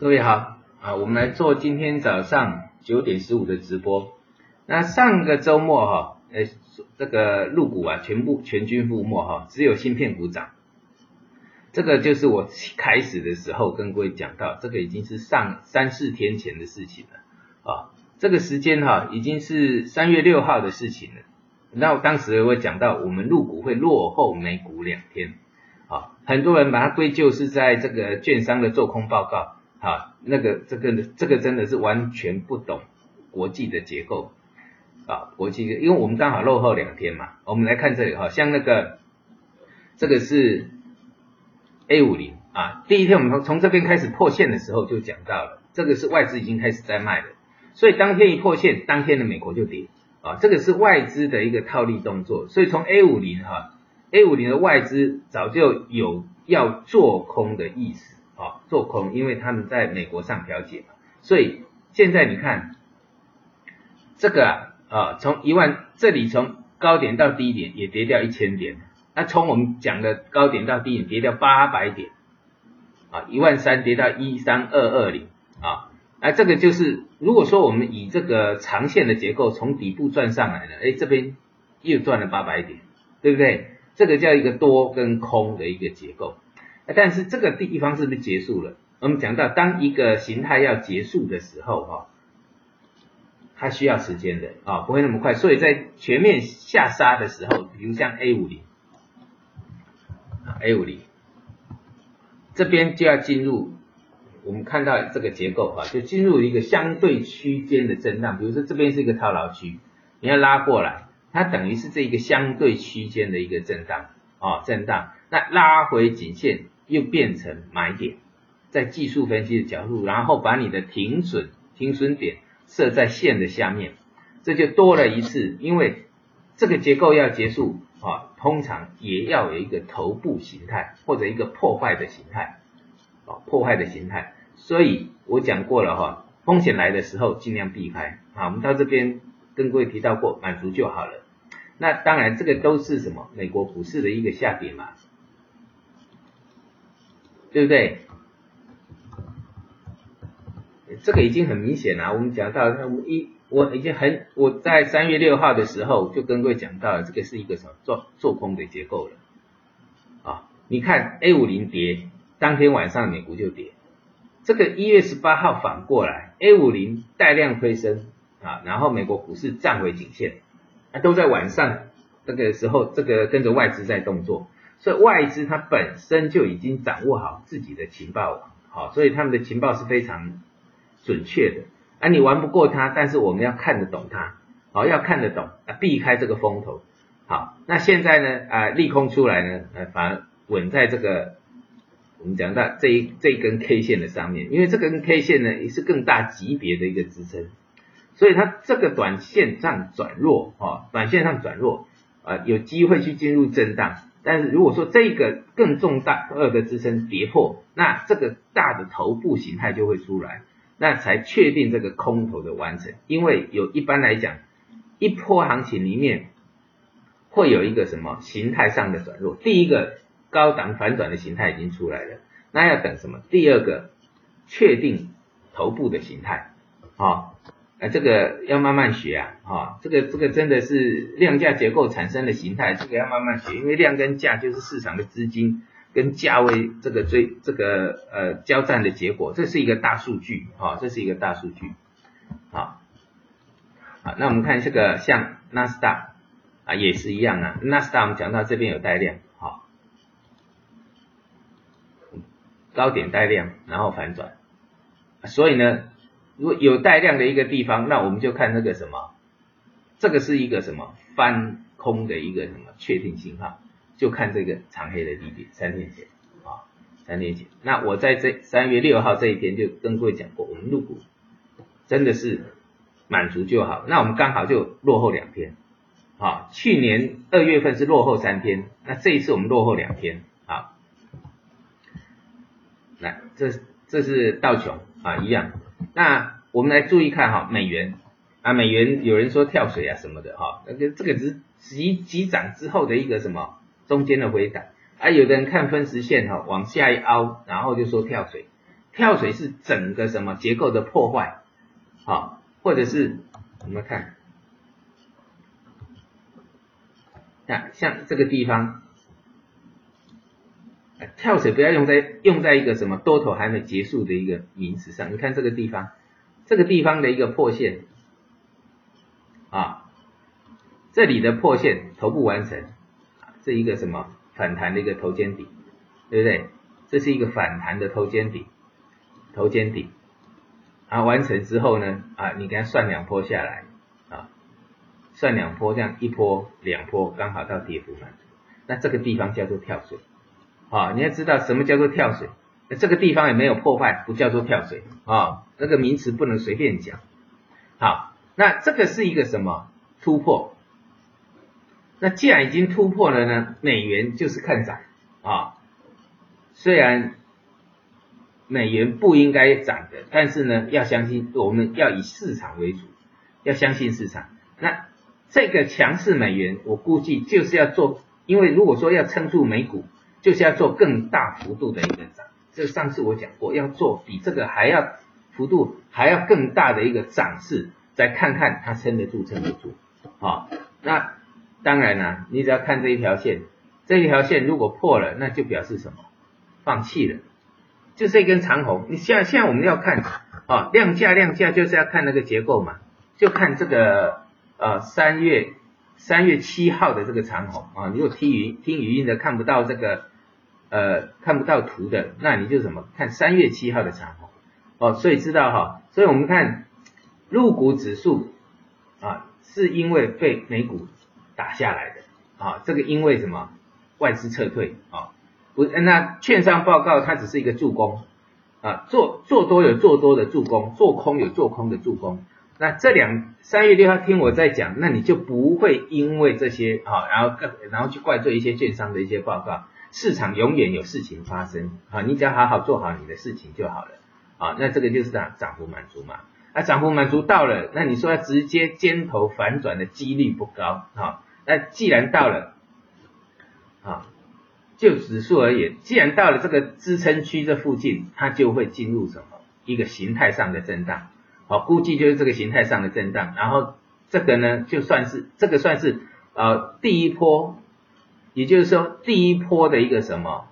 各位好啊，我们来做今天早上九点十五的直播。那上个周末哈，呃，这个入股啊，全部全军覆没哈，只有芯片股涨。这个就是我开始的时候跟各位讲到，这个已经是上三四天前的事情了啊。这个时间哈，已经是三月六号的事情了。那当时我讲到，我们入股会落后美股两天啊，很多人把它归咎是在这个券商的做空报告。好，那个这个这个真的是完全不懂国际的结构啊，国际的，因为我们刚好落后两天嘛。我们来看这里哈，像那个这个是 A 五零啊，第一天我们从从这边开始破线的时候就讲到了，这个是外资已经开始在卖了，所以当天一破线，当天的美国就跌啊，这个是外资的一个套利动作，所以从 A 五零哈，A 五零的外资早就有要做空的意思。啊，做空，因为他们在美国上调解嘛，所以现在你看这个啊，啊，从一万这里从高点到低点也跌掉一千点，那从我们讲的高点到低点跌掉八百点，啊，一万三跌到一三二二零，啊，那这个就是如果说我们以这个长线的结构从底部转上来了，哎，这边又赚了八百点，对不对？这个叫一个多跟空的一个结构。但是这个地方是不是结束了？我们讲到，当一个形态要结束的时候，哈，它需要时间的啊，不会那么快。所以在全面下杀的时候，比如像 A 五零，A 五零这边就要进入，我们看到这个结构啊，就进入一个相对区间的震荡。比如说这边是一个套牢区，你要拉过来，它等于是这一个相对区间的一个震荡啊，震荡，那拉回颈线。又变成买点，在技术分析的角度，然后把你的停损停损点设在线的下面，这就多了一次，因为这个结构要结束啊，通常也要有一个头部形态或者一个破坏的形态啊，破坏的形态。所以我讲过了哈，风险来的时候尽量避开啊。我们到这边跟各位提到过，满足就好了。那当然这个都是什么？美国股市的一个下跌嘛。对不对？这个已经很明显了。我们讲到，我一我已经很我在三月六号的时候就跟各位讲到了，这个是一个什么做做空的结构了啊？你看 A 五零跌，当天晚上美股就跌。这个一月十八号反过来，A 五零带量推升啊，然后美国股市站回颈线，啊，都在晚上这个时候，这个跟着外资在动作。所以外资它本身就已经掌握好自己的情报网，好，所以他们的情报是非常准确的。啊，你玩不过它，但是我们要看得懂它，好，要看得懂啊，避开这个风头。好，那现在呢，啊，利空出来呢，呃，反而稳在这个我们讲到这一这一根 K 线的上面，因为这根 K 线呢也是更大级别的一个支撑，所以它这个短线上转弱，哦，短线上转弱，啊，有机会去进入震荡。但是如果说这个更重大二的支撑跌破，那这个大的头部形态就会出来，那才确定这个空头的完成。因为有一般来讲，一波行情里面会有一个什么形态上的转弱，第一个高档反转的形态已经出来了，那要等什么？第二个确定头部的形态，啊。啊，这个要慢慢学啊，哈，这个这个真的是量价结构产生的形态，这个要慢慢学，因为量跟价就是市场的资金跟价位这个追这个呃交战的结果，这是一个大数据，哈，这是一个大数据，好，好，那我们看这个像纳斯达啊也是一样啊，纳斯达我们讲到这边有带量，好，高点带量，然后反转，所以呢。如果有带量的一个地方，那我们就看那个什么，这个是一个什么翻空的一个什么确定信号，就看这个长黑的低点三天前啊，三天前。那我在这三月六号这一天就跟各位讲过，我们入股真的是满足就好。那我们刚好就落后两天啊，去年二月份是落后三天，那这一次我们落后两天啊。来，这这是道琼啊，一样。那我们来注意看哈，美元。啊，美元有人说跳水啊什么的哈，那个这个只急急涨之后的一个什么中间的回档，啊，有的人看分时线哈往下一凹，然后就说跳水，跳水是整个什么结构的破坏，好，或者是我们看，那像这个地方，跳水不要用在用在一个什么多头还没结束的一个名词上，你看这个地方，这个地方的一个破线，啊，这里的破线头部完成，这一个什么反弹的一个头肩底，对不对？这是一个反弹的头肩底。头肩顶，啊，完成之后呢，啊，你给它算两波下来，啊，算两波，这样一波两波刚好到跌幅满，那这个地方叫做跳水，啊，你要知道什么叫做跳水，那这个地方也没有破坏，不叫做跳水，啊，那个名词不能随便讲，好，那这个是一个什么突破？那既然已经突破了呢，美元就是看涨，啊，虽然。美元不应该涨的，但是呢，要相信我们要以市场为主，要相信市场。那这个强势美元，我估计就是要做，因为如果说要撑住美股，就是要做更大幅度的一个涨。这上次我讲过，要做比这个还要幅度还要更大的一个涨势，再看看它撑得住撑不住。好，那当然啦，你只要看这一条线，这一条线如果破了，那就表示什么？放弃了。就这根长红，你现现在我们要看啊量价量价就是要看那个结构嘛，就看这个呃三月三月七号的这个长红啊，如果听语听语音的看不到这个呃看不到图的，那你就怎么看三月七号的长红哦，所以知道哈，所以我们看入股指数啊是因为被美股打下来的啊，这个因为什么外资撤退啊。不，那券商报告它只是一个助攻啊，做做多有做多的助攻，做空有做空的助攻。那这两三月六号听我在讲，那你就不会因为这些啊，然后然后去怪罪一些券商的一些报告。市场永远有事情发生啊，你只要好好做好你的事情就好了啊。那这个就是涨涨幅满足嘛。那涨幅满足到了，那你说要直接尖头反转的几率不高啊。那既然到了啊。就指数而言，既然到了这个支撑区这附近，它就会进入什么一个形态上的震荡，好，估计就是这个形态上的震荡。然后这个呢，就算是这个算是呃第一波，也就是说第一波的一个什么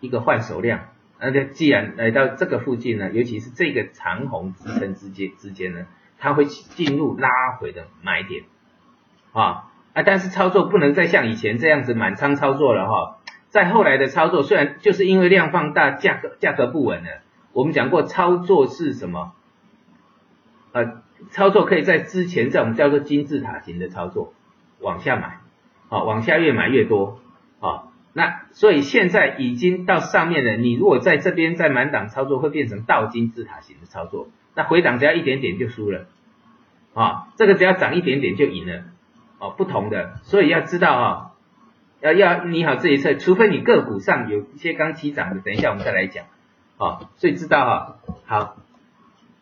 一个换手量。那就既然来到这个附近呢，尤其是这个长红支撑之间之间呢，它会进入拉回的买点啊。啊，但是操作不能再像以前这样子满仓操作了哈。在后来的操作，虽然就是因为量放大，价格价格不稳了。我们讲过，操作是什么？呃，操作可以在之前在我们叫做金字塔型的操作，往下买，好，往下越买越多，好，那所以现在已经到上面了。你如果在这边在满档操作，会变成倒金字塔型的操作。那回档只要一点点就输了，啊，这个只要涨一点点就赢了。哦，不同的，所以要知道啊，要要拟好这一侧，除非你个股上有一些刚起涨的，等一下我们再来讲，哦，所以知道哈，好，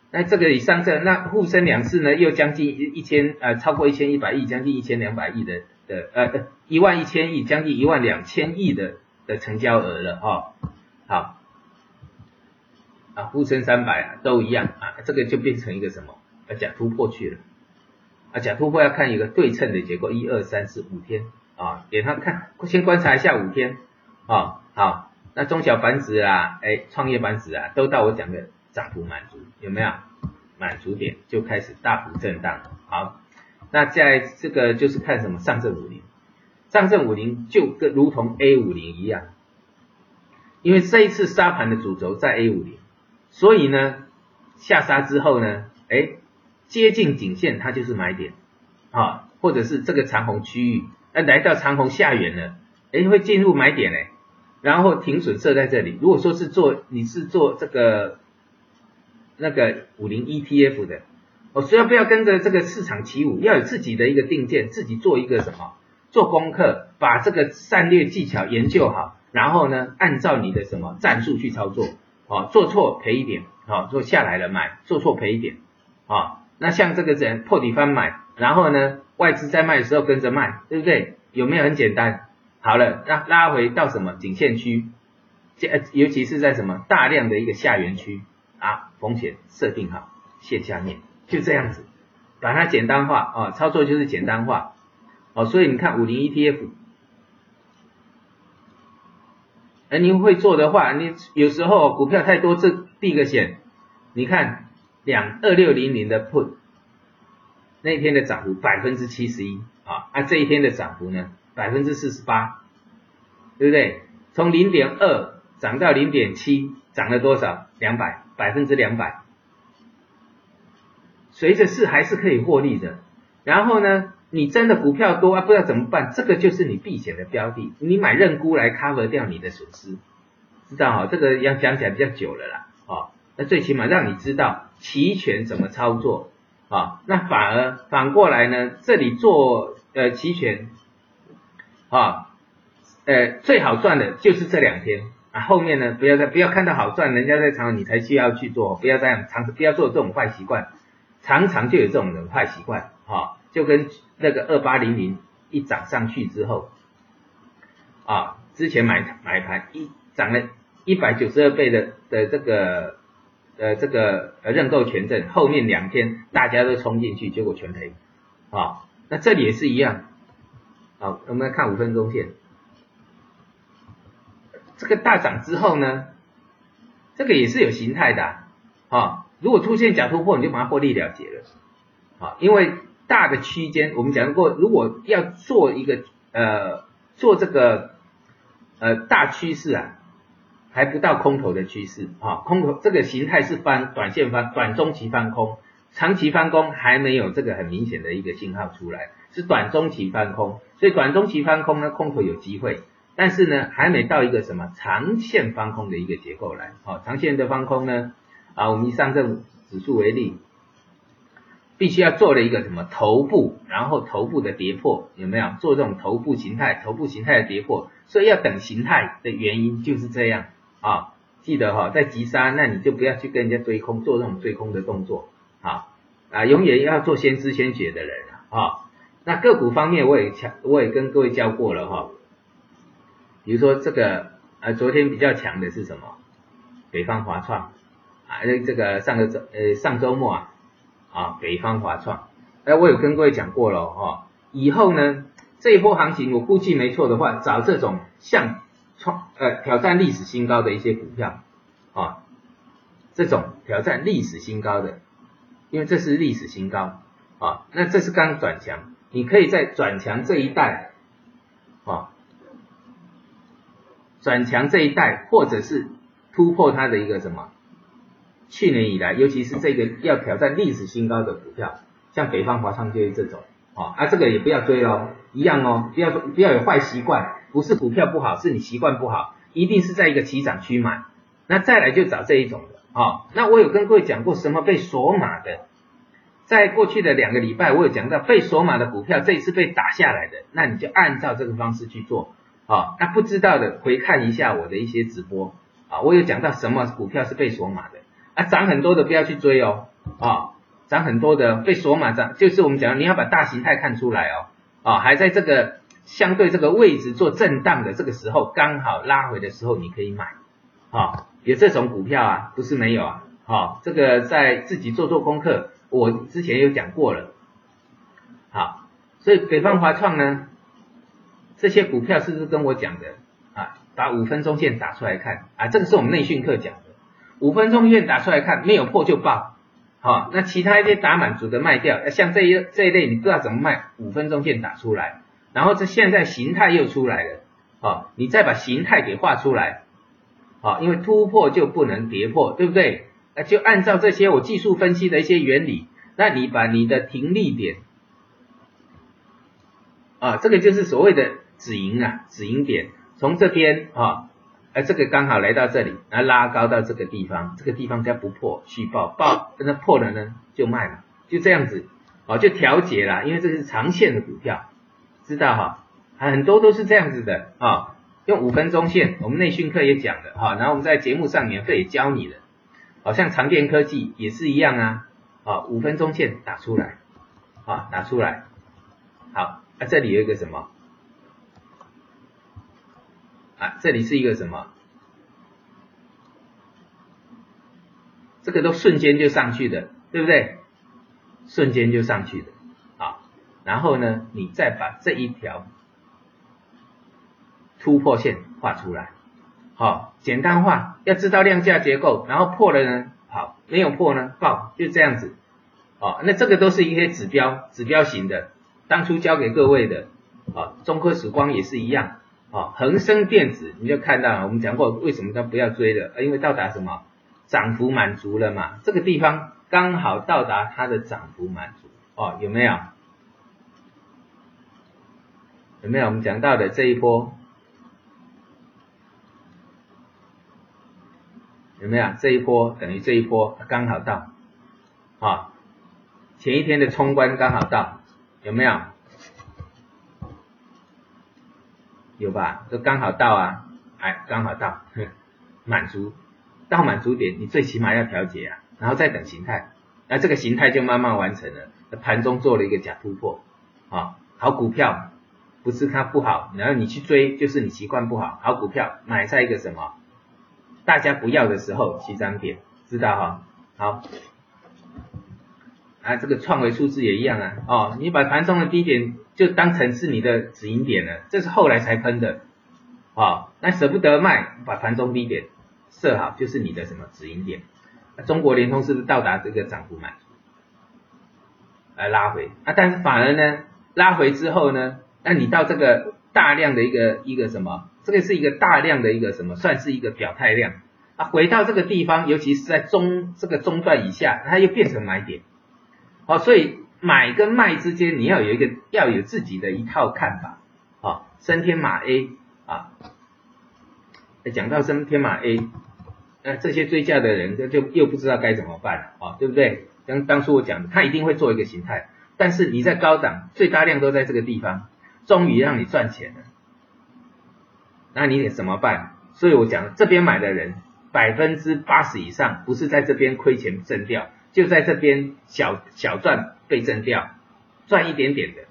那这个以上这那沪深两市呢，又将近一一千呃，超过一千一百亿，将近一千两百亿的的呃一万一千亿，将近一万两千亿的的成交额了哈，好，啊沪深三百啊都一样啊，这个就变成一个什么，啊假突破去了。啊，假突破要看一个对称的结构，一二三四五天啊，给他看，先观察一下五天啊，好，那中小板指啊，哎，创业板指啊，都到我讲的涨幅满足，有没有？满足点就开始大幅震荡，好，那在这个就是看什么上证五零，上证五零就跟如同 A 五零一样，因为这一次杀盘的主轴在 A 五零，所以呢，下杀之后呢，哎。接近颈线，它就是买点，啊，或者是这个长虹区域，那来到长虹下缘了，哎，会进入买点嘞，然后停损设在这里。如果说是做你是做这个那个五零 ETF 的，哦，所以不要跟着这个市场起舞，要有自己的一个定见，自己做一个什么，做功课，把这个战略技巧研究好，然后呢，按照你的什么战术去操作，哦，做错赔一点，好，做下来了买，做错赔一点，啊。那像这个人破底翻买，然后呢，外资在卖的时候跟着卖，对不对？有没有很简单？好了，拉拉回到什么颈线区？这尤其是在什么大量的一个下缘区啊，风险设定好线下面，就这样子，把它简单化啊，操作就是简单化哦，所以你看五零 ETF，哎，您会做的话，你有时候股票太多，这避个险，你看两二六零零的 put，那一天的涨幅百分之七十一啊，啊这一天的涨幅呢百分之四十八，对不对？从零点二涨到零点七，涨了多少？两百，百分之两百。随着市还是可以获利的。然后呢，你真的股票多啊，不知道怎么办？这个就是你避险的标的，你买认沽来 cover 掉你的损失，知道哈？这个要讲起来比较久了啦，啊，那最起码让你知道期权怎么操作啊。那反而反过来呢，这里做呃期权啊。呃，最好赚的就是这两天啊，后面呢，不要再不要看到好赚，人家在炒，你才需要去做，不要这样常不要做这种坏习惯，常常就有这种人坏习惯，哈，就跟那个二八零零一涨上去之后，啊，之前买买盘一涨了一百九十二倍的的这个呃这个呃认购权证，后面两天大家都冲进去，结果全赔，啊，那这里也是一样，好，我们来看五分钟线。这个大涨之后呢，这个也是有形态的啊。如果出现假突破，你就把它获利了结了啊。因为大的区间，我们讲过，如果要做一个呃做这个呃大趋势啊，还不到空头的趋势啊。空头这个形态是翻短线翻短中期翻空，长期翻空还没有这个很明显的一个信号出来，是短中期翻空。所以短中期翻空呢，空头有机会。但是呢，还没到一个什么长线翻空的一个结构来，好，长线的翻空呢，啊，我们以上证指数为例，必须要做了一个什么头部，然后头部的跌破，有没有做这种头部形态，头部形态的跌破，所以要等形态的原因就是这样啊，记得哈，在急杀，那你就不要去跟人家追空，做这种追空的动作，啊啊，永远要做先知先觉的人啊，那个股方面我也强，我也跟各位教过了哈。比如说这个呃，昨天比较强的是什么？北方华创啊，这个上个周呃上周末啊啊，北方华创，哎，我有跟各位讲过了哦，以后呢这一波行情我估计没错的话，找这种像创呃挑战历史新高的一些股票啊，这种挑战历史新高的，因为这是历史新高啊，那这是刚转强，你可以在转强这一带啊。转强这一带，或者是突破它的一个什么？去年以来，尤其是这个要挑战历史新高的股票，像北方华创就是这种，哦，啊，这个也不要追哦，一样哦，不要不要有坏习惯，不是股票不好，是你习惯不好，一定是在一个起涨区买，那再来就找这一种的，哦，那我有跟各位讲过什么被锁码的，在过去的两个礼拜，我有讲到被锁码的股票，这一次被打下来的，那你就按照这个方式去做。啊，那不知道的回看一下我的一些直播啊，我有讲到什么股票是被锁码的啊，涨很多的不要去追哦啊，涨很多的被锁码涨，就是我们讲你要把大形态看出来哦啊，还在这个相对这个位置做震荡的这个时候，刚好拉回的时候你可以买啊，有这种股票啊，不是没有啊，好，这个在自己做做功课，我之前有讲过了，好，所以北方华创呢。这些股票是不是跟我讲的啊？把五分钟线打出来看啊，这个是我们内训课讲的。五分钟线打出来看，没有破就爆，好，那其他一些打满足的卖掉。像这一这一类，你不知道怎么卖，五分钟线打出来，然后这现在形态又出来了，好，你再把形态给画出来，好，因为突破就不能跌破，对不对？那就按照这些我技术分析的一些原理，那你把你的停利点啊，这个就是所谓的。止盈啊，止盈点从这边啊，哎，这个刚好来到这里，然后拉高到这个地方，这个地方再不破续报，报那破了呢就卖了，就这样子，哦，就调节了，因为这是长线的股票，知道哈，很多都是这样子的啊，用五分钟线，我们内训课也讲的哈，然后我们在节目上免费也教你的，好像长电科技也是一样啊，啊，五分钟线打出来，啊，打出来，好，啊，这里有一个什么？啊，这里是一个什么？这个都瞬间就上去的，对不对？瞬间就上去的啊。然后呢，你再把这一条突破线画出来，好，简单画。要知道量价结构，然后破了呢，好，没有破呢，爆，就这样子。哦，那这个都是一些指标，指标型的，当初教给各位的啊，中科时光也是一样。啊，恒生电子你就看到了，我们讲过为什么它不要追的，因为到达什么？涨幅满足了嘛？这个地方刚好到达它的涨幅满足哦，有没有？有没有我们讲到的这一波？有没有这一波等于这一波刚好到啊？前一天的冲关刚好到，有没有？有吧？都刚好到啊，哎，刚好到，满足。到满足点，你最起码要调节啊，然后再等形态，那这个形态就慢慢完成了。盘中做了一个假突破，啊，好股票不是它不好，然后你去追就是你习惯不好。好股票买在一个什么大家不要的时候起涨点，知道哈？好，啊，这个创维数字也一样啊，哦，你把盘中的低点就当成是你的止盈点了，这是后来才喷的，啊，那舍不得卖，把盘中低点。设好就是你的什么止盈点，中国联通是不是到达这个涨幅满足，来拉回啊？但是反而呢，拉回之后呢，那你到这个大量的一个一个什么，这个是一个大量的一个什么，算是一个表态量啊？回到这个地方，尤其是在中这个中段以下，它又变成买点，哦，所以买跟卖之间你要有一个要有自己的一套看法，哦，升天马 A 啊，讲到升天马 A。那这些追价的人就就又不知道该怎么办了啊，对不对？像当初我讲的，他一定会做一个形态，但是你在高档最大量都在这个地方，终于让你赚钱了，那你得怎么办？所以我讲这边买的人百分之八十以上不是在这边亏钱挣掉，就在这边小小赚被挣掉，赚一点点的，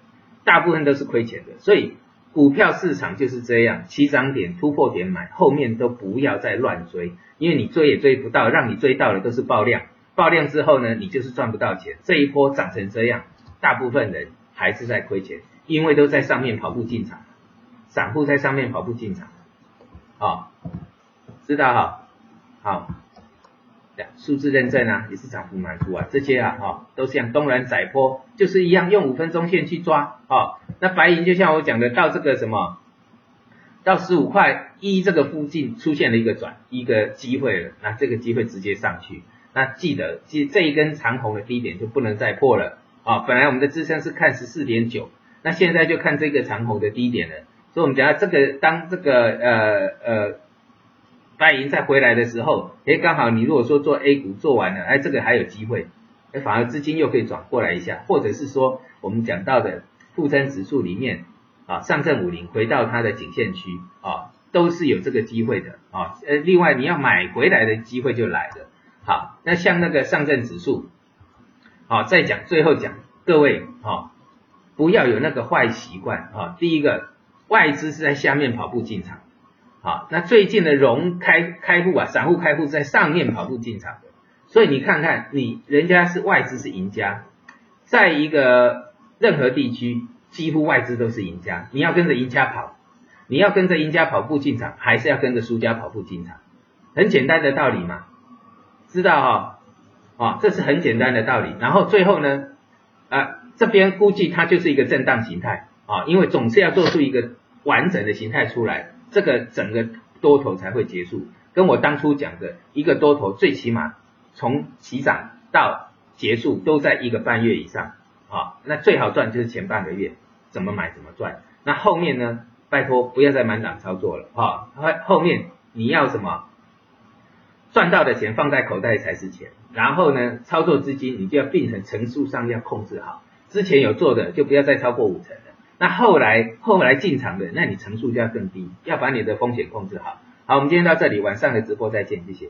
大部分都是亏钱的，所以。股票市场就是这样，起涨点、突破点买，后面都不要再乱追，因为你追也追不到，让你追到的都是爆量，爆量之后呢，你就是赚不到钱。这一波涨成这样，大部分人还是在亏钱，因为都在上面跑步进场，散户在上面跑步进场，啊，知道哈，好。数字认证啊，也是涨幅满足啊，这些啊，哈，都像东南窄坡，就是一样，用五分钟线去抓，啊，那白银就像我讲的，到这个什么，到十五块一这个附近出现了一个转一个机会了，那这个机会直接上去，那记得，记这一根长红的低点就不能再破了，啊，本来我们的支撑是看十四点九，那现在就看这个长红的低点了，所以我们讲这个当这个呃呃。白银再回来的时候，哎，刚好你如果说做 A 股做完了，哎，这个还有机会，哎，反而资金又可以转过来一下，或者是说我们讲到的沪深指数里面啊，上证五零回到它的颈线区啊，都是有这个机会的啊，呃，另外你要买回来的机会就来了。好，那像那个上证指数，好，再讲最后讲，各位啊，不要有那个坏习惯啊，第一个外资是在下面跑步进场。好，那最近的融开开户啊，散户开户在上面跑步进场的，所以你看看你人家是外资是赢家，在一个任何地区，几乎外资都是赢家，你要跟着赢家跑，你要跟着赢家跑步进场，还是要跟着输家跑步进场？很简单的道理嘛，知道哈？啊，这是很简单的道理。然后最后呢，啊，这边估计它就是一个震荡形态啊，因为总是要做出一个完整的形态出来。这个整个多头才会结束，跟我当初讲的一个多头最起码从起涨到结束都在一个半月以上啊，那最好赚就是前半个月，怎么买怎么赚。那后面呢？拜托不要再满档操作了啊！后后面你要什么？赚到的钱放在口袋才是钱，然后呢，操作资金你就要变成层数上要控制好，之前有做的就不要再超过五成。那后来后来进场的，那你层数就要更低，要把你的风险控制好。好，我们今天到这里，晚上的直播再见，谢谢。